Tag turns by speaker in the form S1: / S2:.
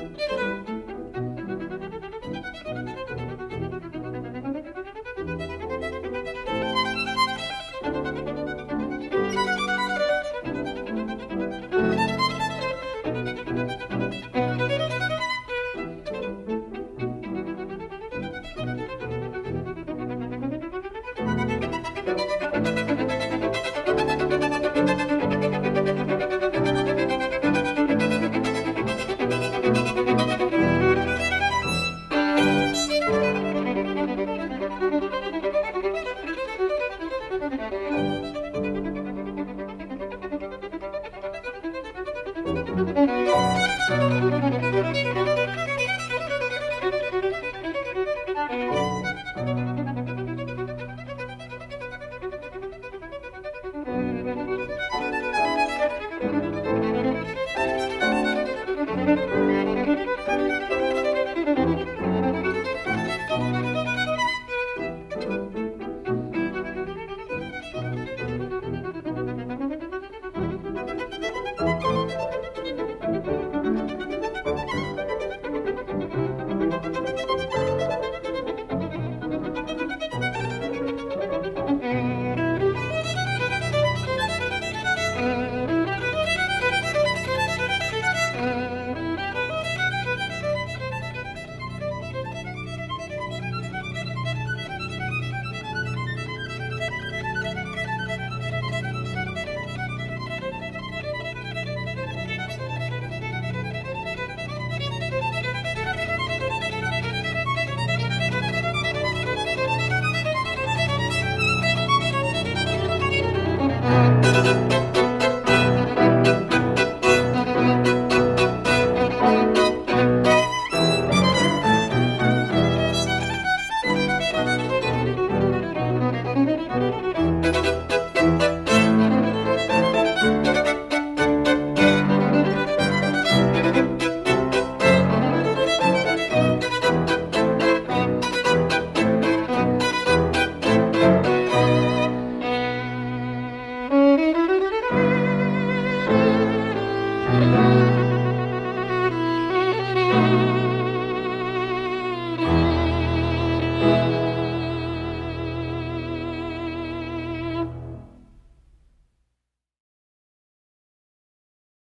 S1: Bye. Thank you.